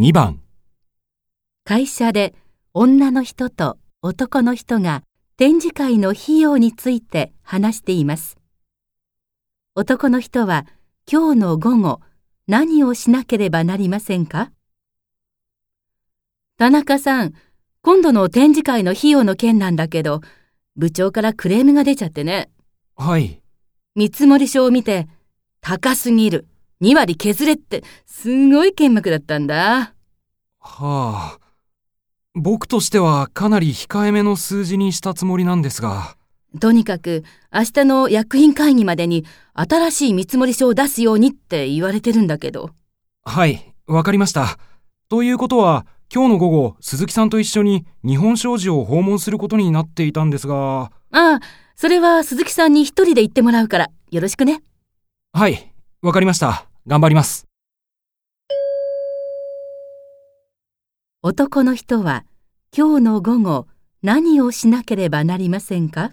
2番、会社で女の人と男の人が展示会の費用について話しています。男の人は今日の午後何をしなければなりませんか？田中さん、今度の展示会の費用の件なんだけど、部長からクレームが出ちゃってね。はい、見積書を見て、高すぎる。2割削れって、すごい剣幕だったんだ。はあ。僕としてはかなり控えめの数字にしたつもりなんですが、とにかく、明日の役員会議までに新しい見積書を出すようにって言われてるんだけど。はい、わかりました。ということは、今日の午後、鈴木さんと一緒に日本商事を訪問することになっていたんですが、ああ、それは鈴木さんに一人で行ってもらうから、よろしくね。はい、わかりました。頑張ります。男の人は今日の午後何をしなければなりませんか？